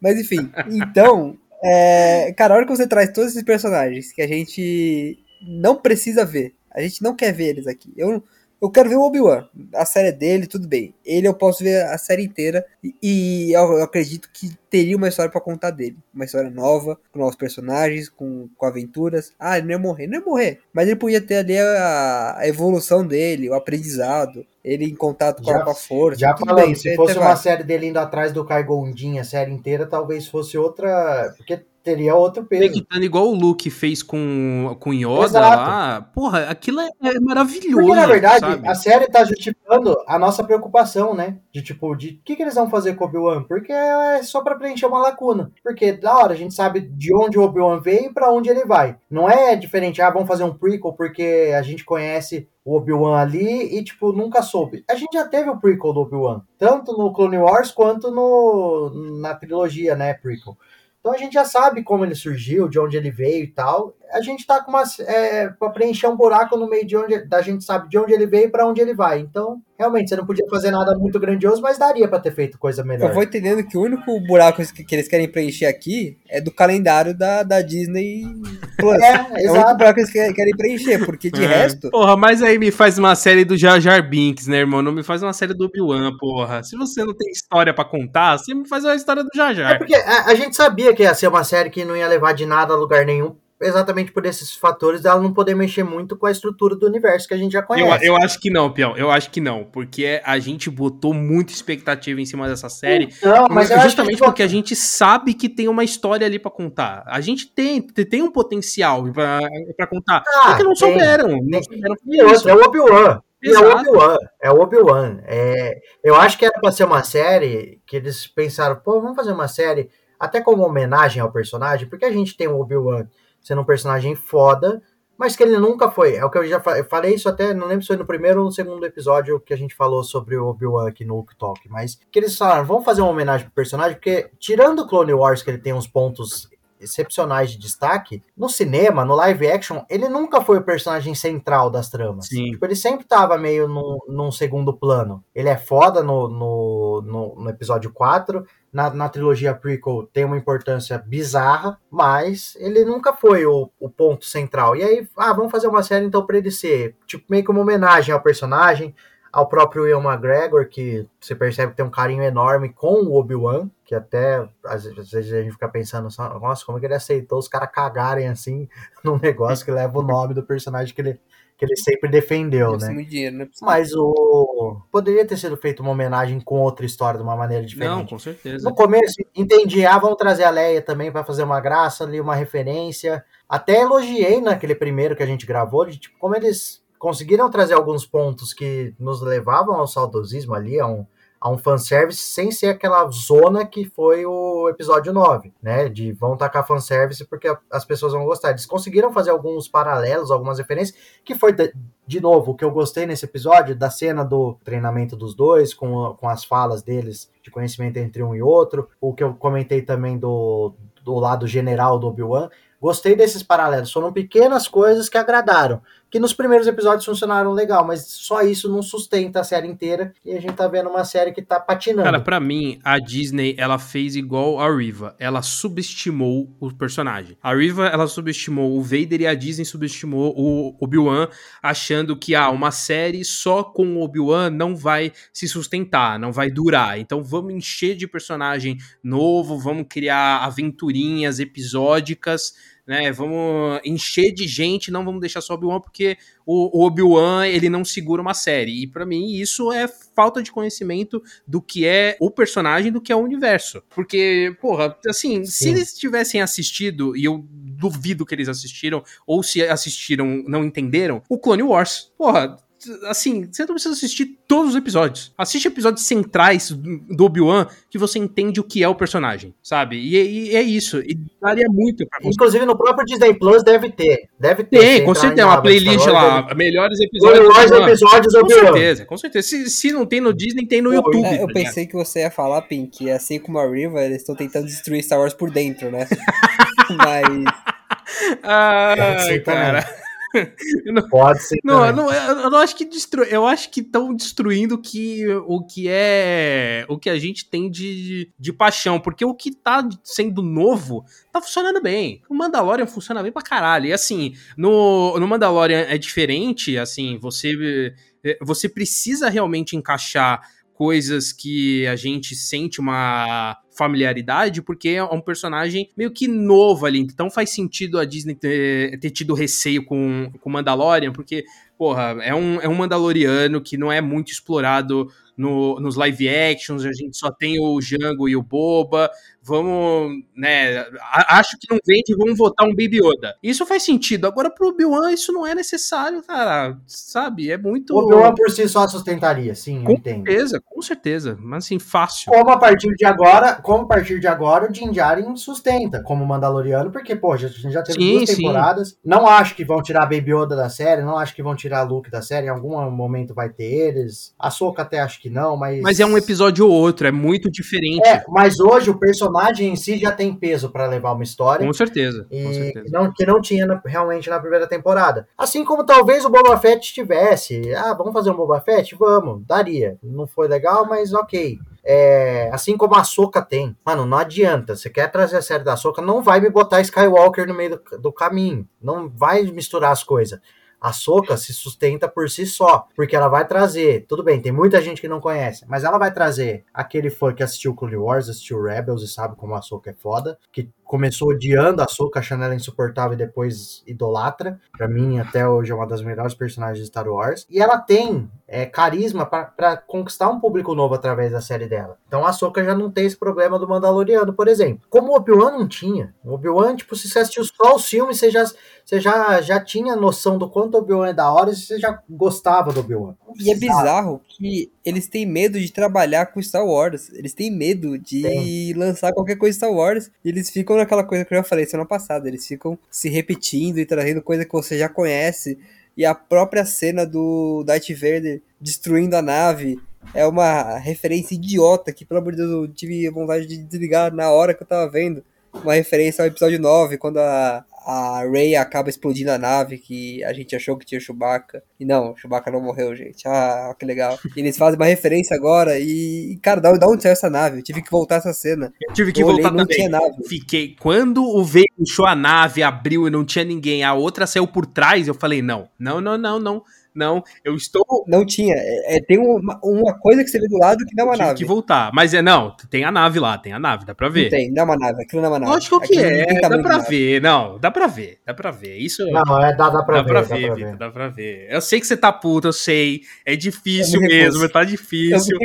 Mas enfim, então, é, cara, a hora que você traz todos esses personagens que a gente não precisa ver, a gente não quer ver eles aqui. Eu eu quero ver o Obi-Wan. A série dele, tudo bem. Ele eu posso ver a série inteira. E, eu, eu acredito que teria uma história para contar dele. Uma história nova, com novos personagens, com, com aventuras. Ah, ele não ia morrer. Não ia morrer. Mas ele podia ter ali a, a evolução dele, o aprendizado. Ele em contato com, já, a, com a força. Já bem, se fosse uma série dele indo atrás do Kai Gondin a série inteira, talvez fosse outra. Porque teria outro peso. Conectando igual o Luke fez com, com Yoda Exato. lá. Porra, aquilo é, é maravilhoso. Porque, na verdade, sabe? a série tá justificando a nossa preocupação, né? De tipo, de o que, que eles vão fazer com o Obi-Wan? Porque é só para preencher uma lacuna. Porque da hora a gente sabe de onde o Obi-Wan veio e pra onde ele vai. Não é diferente, ah, vamos fazer um prequel porque a gente conhece o Obi-Wan ali e, tipo, nunca soube. A gente já teve o prequel do Obi-Wan, tanto no Clone Wars quanto no, na trilogia, né, prequel. Então a gente já sabe como ele surgiu, de onde ele veio e tal a gente tá com uma. É, para preencher um buraco no meio de onde. Da gente sabe de onde ele veio e para onde ele vai. Então, realmente, você não podia fazer nada muito grandioso, mas daria para ter feito coisa melhor. Eu vou entendendo que o único buraco que, eles querem preencher aqui é do calendário da, da Disney Plus. É, é exato. o único buraco que eles querem, querem preencher, porque de é. resto. Porra, mas aí me faz uma série do Jar Jar Binks, né, irmão? Não me faz uma série do Obi-Wan, porra. Se você não tem história para contar, você me faz uma história do Jar Jar. É porque a, a gente sabia que ia ser uma série que não ia levar de nada a lugar nenhum exatamente por esses fatores dela não poder mexer muito com a estrutura do universo que a gente já conhece. Eu, eu acho que não, Pião. Eu acho que não. Porque a gente botou muita expectativa em cima dessa série. Não, mas justamente porque a gente sabe que tem uma história ali para contar. A gente tem, tem um potencial para contar. Ah, só que não tem, souberam. Tem. Não souberam é o Obi-Wan. É o Obi-Wan. É o Obi-Wan. É, eu acho que era pra ser uma série que eles pensaram, pô, vamos fazer uma série até como homenagem ao personagem, porque a gente tem o Obi-Wan sendo um personagem foda, mas que ele nunca foi. É o que eu já falei, eu falei isso até, não lembro se foi no primeiro ou no segundo episódio que a gente falou sobre o Obi-Wan aqui no Talk, mas que eles falaram, vamos fazer uma homenagem pro personagem, porque tirando o Clone Wars, que ele tem uns pontos excepcionais de destaque, no cinema, no live action, ele nunca foi o personagem central das tramas. Sim. Tipo, ele sempre tava meio no, num segundo plano. Ele é foda no, no, no, no episódio 4, na, na trilogia prequel tem uma importância bizarra, mas ele nunca foi o, o ponto central. E aí, ah, vamos fazer uma série então pra ele ser, tipo, meio que uma homenagem ao personagem, ao próprio Ian McGregor, que você percebe que tem um carinho enorme com o Obi-Wan, que até às vezes a gente fica pensando, nossa, como é que ele aceitou os caras cagarem assim num negócio que leva o nome do personagem que ele, que ele sempre defendeu, né? Dinheiro, né? Mas o poderia ter sido feito uma homenagem com outra história de uma maneira diferente. Não, com certeza. No começo entendi, ah, vamos trazer a Leia também para fazer uma graça ali, uma referência. Até elogiei naquele primeiro que a gente gravou, de tipo como eles conseguiram trazer alguns pontos que nos levavam ao saudosismo ali, a um a um fanservice sem ser aquela zona que foi o episódio 9, né? De vão tacar fanservice porque as pessoas vão gostar. Eles conseguiram fazer alguns paralelos, algumas referências, que foi, de novo, o que eu gostei nesse episódio, da cena do treinamento dos dois, com, com as falas deles de conhecimento entre um e outro, o que eu comentei também do, do lado general do Obi-Wan. Gostei desses paralelos, foram pequenas coisas que agradaram que nos primeiros episódios funcionaram legal, mas só isso não sustenta a série inteira e a gente tá vendo uma série que tá patinando. Cara, para mim, a Disney, ela fez igual a Riva, ela subestimou o personagem. A Riva, ela subestimou o Vader e a Disney subestimou o Obi-Wan, achando que ah, uma série só com o Obi-Wan não vai se sustentar, não vai durar. Então vamos encher de personagem novo, vamos criar aventurinhas episódicas né? Vamos encher de gente, não vamos deixar só Obi-Wan, porque o, o Obi-Wan ele não segura uma série. E para mim isso é falta de conhecimento do que é o personagem, do que é o universo. Porque, porra, assim, Sim. se eles tivessem assistido, e eu duvido que eles assistiram, ou se assistiram, não entenderam, o Clone Wars. Porra, assim, você não precisa assistir todos os episódios. Assiste episódios centrais do Obi-Wan que você entende o que é o personagem, sabe? E, e é isso. E daria muito pra você. Inclusive no próprio Disney Plus deve ter. Deve ter. Tem, com certeza. Uma playlist lá, deve... melhores episódios. Melhores episódios do Com certeza, com certeza. Se, se não tem no Disney, tem no Pô, YouTube. É, eu tá pensei que você ia falar, Pink, que assim como a Riva, eles estão tentando destruir Star Wars por dentro, né? Mas. Ah, cara. Não, Pode ser. Não, não, eu não acho que destru... eu acho que estão destruindo que, o que é o que a gente tem de, de paixão, porque o que tá sendo novo tá funcionando bem. O Mandalorian funciona bem pra caralho. E assim, no, no Mandalorian é diferente, assim, você você precisa realmente encaixar coisas que a gente sente uma familiaridade, porque é um personagem meio que novo ali. Então faz sentido a Disney ter, ter tido receio com o Mandalorian, porque, porra, é um, é um Mandaloriano que não é muito explorado no, nos live actions, a gente só tem o Django e o Boba, vamos, né, acho que não vende, vamos votar um Baby Yoda. Isso faz sentido. Agora pro Obi-Wan isso não é necessário, cara, sabe? É muito... O Obi-Wan por si só sustentaria, sim, com certeza, com certeza, mas assim, fácil. Como a partir de agora, como a partir de agora o Din Djarin sustenta como Mandaloriano, porque, pô, já, já teve sim, duas temporadas, sim. não acho que vão tirar Baby Yoda da série, não acho que vão tirar Luke da série, em algum momento vai ter eles, a Soca até acho que não, mas. Mas é um episódio ou outro, é muito diferente. É, mas hoje o personagem em si já tem peso para levar uma história. Com certeza. E com certeza. Que, não, que não tinha na, realmente na primeira temporada. Assim como talvez o Boba Fett tivesse. Ah, vamos fazer um Boba Fett? Vamos, daria. Não foi legal, mas ok. É, assim como a Soca tem. Mano, não adianta. Você quer trazer a série da Soca, não vai me botar Skywalker no meio do, do caminho. Não vai misturar as coisas A Soca se sustenta por si só, porque ela vai trazer, tudo bem, tem muita gente que não conhece, mas ela vai trazer aquele fã que assistiu Clone Wars, assistiu Rebels e sabe como a Soca é foda, que começou odiando a Soca, achando ela insuportável e depois idolatra. Para mim, até hoje é uma das melhores personagens de Star Wars. E ela tem é, carisma para conquistar um público novo através da série dela. Então a Soca já não tem esse problema do Mandaloriano, por exemplo. Como o Obi-Wan não tinha. O Obi-Wan, tipo, se você assistiu só os filmes, você já, você já, já tinha noção do quanto o Obi-Wan é da hora e você já gostava do Obi-Wan. E é bizarro que eles têm medo de trabalhar com Star Wars. Eles têm medo de tem. lançar qualquer coisa Star Wars. E eles ficam naquela coisa que eu já falei semana passada. Eles ficam se repetindo e trazendo coisa que você já conhece. E a própria cena do Darth Vader destruindo a nave é uma referência idiota que, pelo amor de Deus, eu tive vontade de desligar na hora que eu tava vendo. Uma referência ao episódio 9, quando a, a Rey acaba explodindo a nave que a gente achou que tinha Chewbacca. E não, Chewbacca não morreu, gente. Ah, que legal. E eles fazem uma referência agora e, cara, da, onde saiu essa nave? Eu tive que voltar essa cena. Eu tive que eu voltar olhei, também. Não tinha nave. Fiquei, quando o veio puxou a nave, abriu e não tinha ninguém, a outra saiu por trás, eu falei, não, não, não, não, não. Não, eu estou. Não tinha. É, é, tem uma, uma coisa que você vê do lado que não é uma nave. que voltar. Mas é, não, tem a nave lá, tem a nave, dá pra ver. Não tem, não é uma nave, aquilo não é uma nave. Lógico que é, dá pra ver. Não, dá pra ver, dá pra ver. Isso. Não, é, dá, dá pra dá ver. Pra ver, dá, pra ver. dá pra ver. Eu sei que você tá puto, eu sei. É difícil mesmo, tá difícil.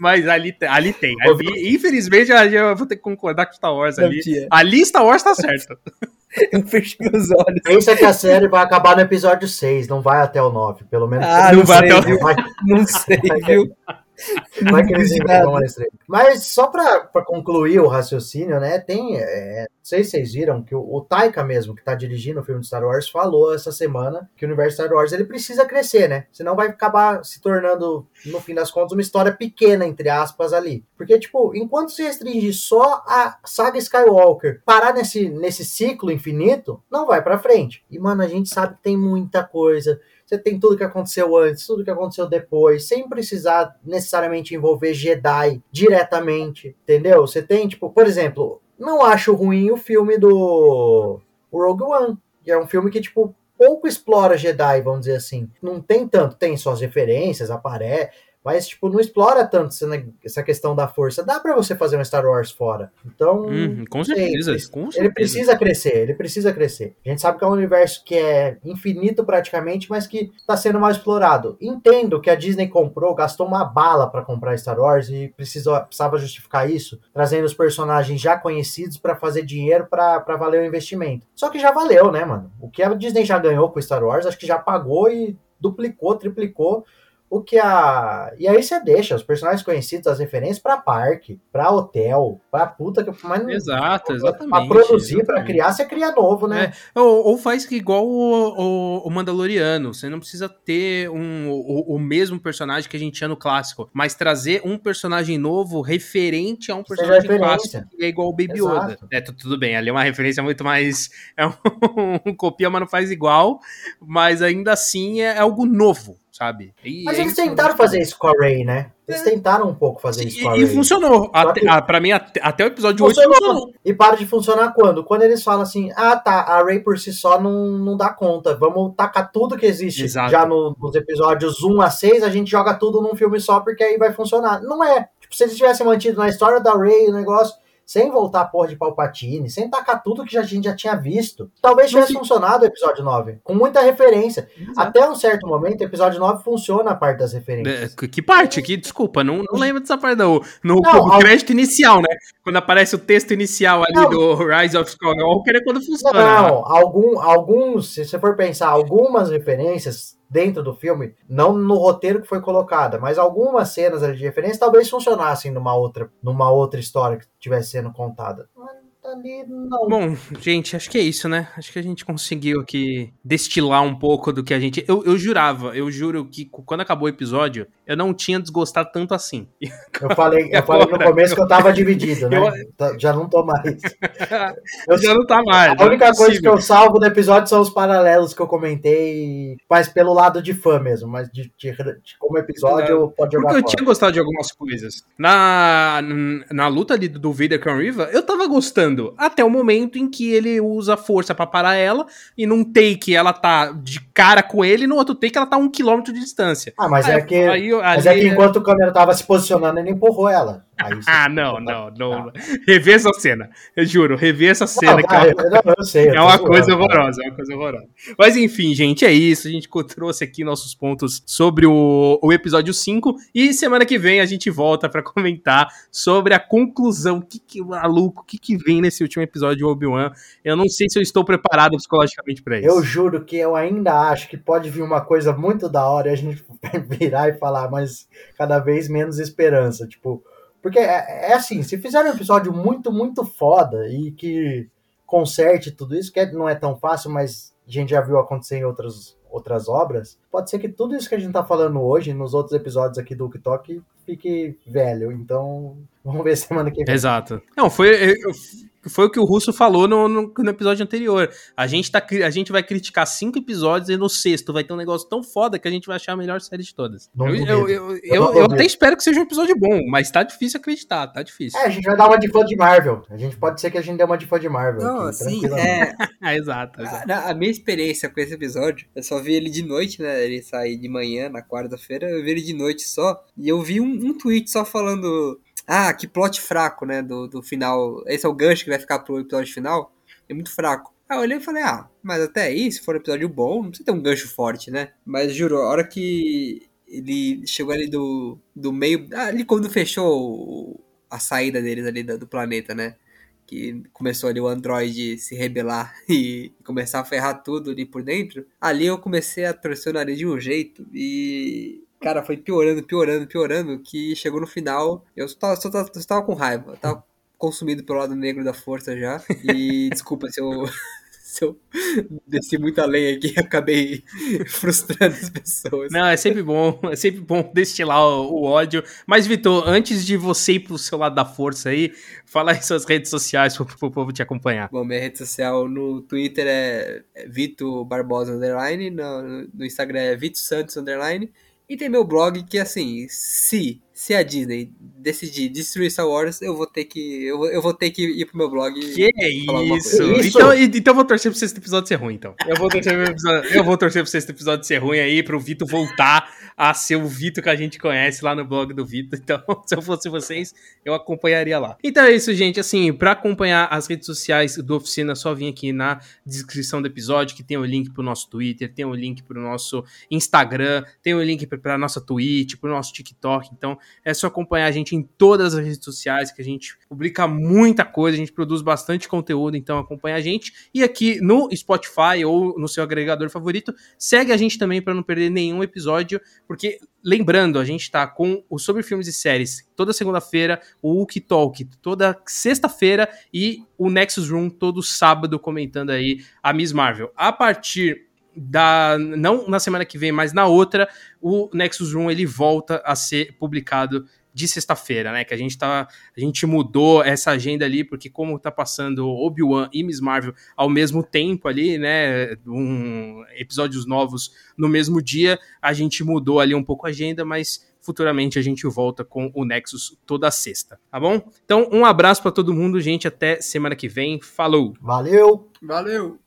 Mas ali, ali tem. Ali, infelizmente, eu vou ter que concordar com Star Wars ali. Ali Star Wars tá certo. Eu fechei os olhos. Pensa que a série vai acabar no episódio 6, não vai até o 9. Pelo menos. Ah, não, não vai sei, até o 9. Não sei, viu? Vai que eles inventam Mas só para concluir o raciocínio, né? Tem. É, não sei se vocês viram que o, o Taika mesmo, que tá dirigindo o filme de Star Wars, falou essa semana que o universo Star Wars ele precisa crescer, né? Senão vai acabar se tornando, no fim das contas, uma história pequena, entre aspas, ali. Porque, tipo, enquanto se restringir só a saga Skywalker, parar nesse, nesse ciclo infinito, não vai para frente. E, mano, a gente sabe que tem muita coisa você tem tudo que aconteceu antes, tudo que aconteceu depois, sem precisar necessariamente envolver Jedi diretamente, entendeu? Você tem, tipo, por exemplo, não acho ruim o filme do Rogue One, que é um filme que, tipo, pouco explora Jedi, vamos dizer assim. Não tem tanto, tem suas referências, aparece, mas, tipo, não explora tanto essa questão da força. Dá para você fazer um Star Wars fora. Então. Uhum, com, certeza, ele, com certeza. Ele precisa crescer, ele precisa crescer. A gente sabe que é um universo que é infinito praticamente, mas que está sendo mais explorado. Entendo que a Disney comprou, gastou uma bala para comprar Star Wars e precisou, precisava justificar isso, trazendo os personagens já conhecidos para fazer dinheiro para valer o investimento. Só que já valeu, né, mano? O que a Disney já ganhou com Star Wars, acho que já pagou e duplicou, triplicou o que a. E aí você deixa os personagens conhecidos, as referências para parque, para hotel, para puta que. Mas, Exato, exatamente. Pra produzir, para criar, você cria novo, né? É, ou, ou, faz igual o, o, o, Mandaloriano. Você não precisa ter um, o, o, mesmo personagem que a gente tinha no clássico, mas trazer um personagem novo referente a um personagem clássico, que é igual o Baby Exato. Yoda. É, tudo bem, ali é uma referência muito mais. É um, um copia, mas não faz igual, mas ainda assim é algo novo sabe? E Mas eles tentaram fazer isso com a Ray, né? Eles é. tentaram um pouco fazer isso com a Ray. E funcionou. Até, que... ah, pra mim, até, até, o episódio funcionou. 8 funcionou. E para de funcionar quando? Quando eles falam assim, ah tá, a Ray por si só não, não dá conta. Vamos tacar tudo que existe Exato. já no, nos episódios 1 a 6, a gente joga tudo num filme só, porque aí vai funcionar. Não é. Tipo, se eles tivessem mantido na história da Ray o negócio sem voltar a porra de Palpatine, sem tacar tudo que a gente já tinha visto. Talvez tivesse funcionado o episódio 9, com muita referência. Exato. Até um certo momento, o episódio 9 funciona a parte das referências. É, que parte? Que, desculpa, não, não lembro dessa parte não. No, não, crédito inicial, né? Quando aparece o texto inicial ali não, do Rise of Skywalker é quando funciona. Não, algum, alguns, se você for pensar, algumas referências dentro do filme, não no roteiro que foi colocada, mas algumas cenas de referência talvez funcionassem numa outra, numa outra história que estivesse sendo contada. Ali não. Bom, gente, acho que é isso, né? Acho que a gente conseguiu aqui destilar um pouco do que a gente. Eu, eu jurava, eu juro que quando acabou o episódio, eu não tinha desgostado tanto assim. Eu falei, eu falei no começo que eu tava dividido, né? Eu... Já não tô mais. Eu, já não tá mais. A única é coisa que eu salvo do episódio são os paralelos que eu comentei, mas pelo lado de fã mesmo, mas de, de, de como episódio pode jogar. Porque eu fora. tinha gostado de algumas coisas. Na, na luta ali do Vader com a Riva, eu tava gostando lutando. Até o momento em que ele usa força para parar ela, e num take ela tá de cara com ele, e no outro take ela tá um quilômetro de distância. Ah, mas Aí- é que, aí- mas ali- é que enquanto o câmera tava se posicionando, ele empurrou ela. Aí Ah, não, não, não. Rever essa cena. Eu juro, rever essa cena. Não, que é uma- não, eu sei. eu É uma coisa horrorosa, é uma coisa horrorosa. Mas enfim, gente, é isso. A gente trouxe aqui nossos pontos sobre o, o episódio 5. E semana que vem a gente volta pra comentar sobre a conclusão. O que, que maluco, o que, que vem nesse último episódio de Obi-Wan. Eu não sei se eu estou preparado psicologicamente pra isso. Eu juro que eu ainda acho que pode vir uma coisa muito da hora e a gente virar e falar, mas cada vez menos esperança. Tipo, porque é, é assim, se fizer um episódio muito, muito foda e que conserte tudo isso, que é- não é tão fácil, mas a gente já viu acontecer em outras, outras obras, pode ser que tudo isso que a gente tá falando hoje, nos outros episódios aqui do Talk, fique velho. Então, vamos ver semana que vem. Exato. Não, foi, eu- foi o que o Russo falou no, no- no episódio anterior. A gente, tá, a gente vai criticar cinco episódios e no sexto vai ter um negócio tão foda que a gente vai achar a melhor série de todas. Eu, eu, eu, Eu até espero que seja um episódio bom, mas tá difícil acreditar, tá difícil. É, a gente vai dar uma de fã de Marvel. A gente pode ser que a gente dê uma de fã de Marvel. Não, aqui, assim, tranquilamente. é, Ah, exato, exato. a, a minha experiência com esse episódio, eu só vi ele de noite, né? Ele sai de manhã, na quarta-feira, eu vi ele de noite só. E eu vi um, um tweet só falando. Ah, que plot fraco, né? Do, do final. Esse é o gancho que vai ficar pro episódio final. É muito fraco. Aí eu olhei e falei, ah, mas até aí, se for um episódio bom, não precisa ter um gancho forte, né? Mas juro, a hora que ele chegou ali do, do meio. Ali quando fechou a saída deles ali do, do planeta, né? que começou ali o Android se rebelar e começar a ferrar tudo ali por dentro, ali eu comecei a torcer o nariz de um jeito e. Cara, foi piorando, piorando, piorando, que chegou no final, eu só tava, só tava, só tava com raiva, eu tava consumido pelo lado negro da força já, e desculpa se eu, se eu desci muito além aqui e acabei frustrando as pessoas. Não, é sempre bom, é sempre bom destilar o, o ódio. Mas, Vitor, antes de você ir pro seu lado da força aí, fala aí suas redes sociais pro, pro povo te acompanhar. Bom, minha rede social no Twitter é é Vito Barbosa Underline, no, no Instagram é Vito Santos Underline, e tem meu blog que, assim, se, se a Disney decidir destruir Star Wars, eu vou ter que, eu, vou- eu vou ter que ir pro meu blog. Que falar alguma isso? Então, então eu vou torcer pro sexto episódio ser ruim, então. Eu vou torcer pro, episódio, eu vou torcer pro sexto episódio ser ruim aí, pro Vitor voltar a ser o Vitor que a gente conhece lá no blog do Vitor. Então, se eu fosse vocês, eu acompanharia lá. Então é isso, gente. Assim, pra acompanhar as redes sociais do Oficina, é só vir aqui na descrição do episódio, que tem o link pro nosso Twitter, tem o link pro nosso Instagram, tem o link pra- pra nossa Twitch, pro nosso TikTok. Então, é só acompanhar a gente em todas as redes sociais, que a gente publica muita coisa, a gente produz bastante conteúdo, então acompanha a gente. E aqui no Spotify ou no seu agregador favorito, segue a gente também para não perder nenhum episódio, porque lembrando, a gente tá com o Sobre Filmes e Séries toda segunda-feira, o Wookie Talk toda sexta-feira e o Nexus Room todo sábado comentando aí a Miss Marvel. A partir da não na semana que vem, mas na outra, o Nexus Room ele volta a ser publicado de sexta-feira, né? Que a gente tá, a gente mudou essa agenda ali porque como tá passando Obi-Wan e Miss Marvel ao mesmo tempo ali, né, um episódios novos no mesmo dia, a gente mudou ali um pouco a agenda, mas futuramente a gente volta com o Nexus toda sexta, tá bom? Então, um abraço para todo mundo, gente, até semana que vem. Falou. Valeu! Valeu!